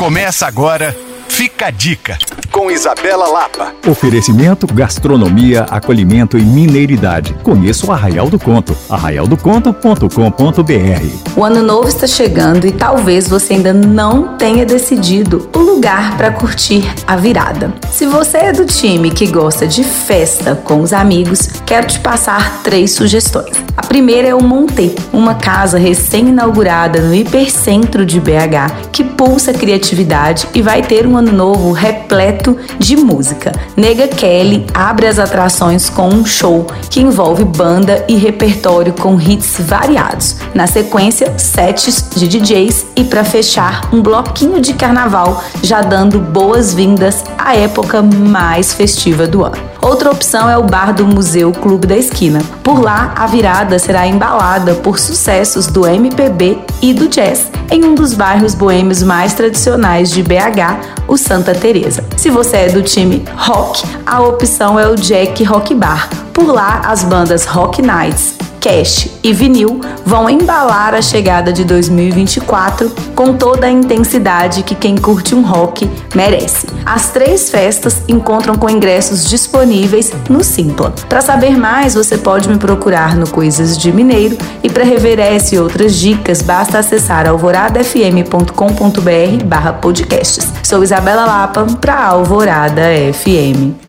Começa agora, fica a dica com Isabela Lapa. Oferecimento, gastronomia, acolhimento e mineiridade. Conheça o Arraial do Conto, arraialdoconto.com.br. O ano novo está chegando e talvez você ainda não tenha decidido o lugar para curtir a virada. Se você é do time que gosta de festa com os amigos, quero te passar três sugestões. Primeira é o Monte, uma casa recém-inaugurada no hipercentro de BH que pulsa criatividade e vai ter um ano novo repleto de música. Nega Kelly abre as atrações com um show que envolve banda e repertório com hits variados. Na sequência, sets de DJs e para fechar, um bloquinho de carnaval, já dando boas-vindas à época mais festiva do ano. Outra opção é o bar do Museu Clube da Esquina. Por lá, a virada será embalada por sucessos do MPB e do jazz em um dos bairros boêmios mais tradicionais de BH, o Santa Teresa. Se você é do time rock, a opção é o Jack Rock Bar. Por lá, as bandas Rock Nights, cash e vinil vão embalar a chegada de 2024 com toda a intensidade que quem curte um rock merece. As três festas encontram com ingressos disponíveis no Simpla. Para saber mais, você pode me procurar no Coisas de Mineiro e para rever essa e outras dicas, basta acessar alvoradafm.com.br/podcasts. Sou Isabela Lapa para Alvorada FM.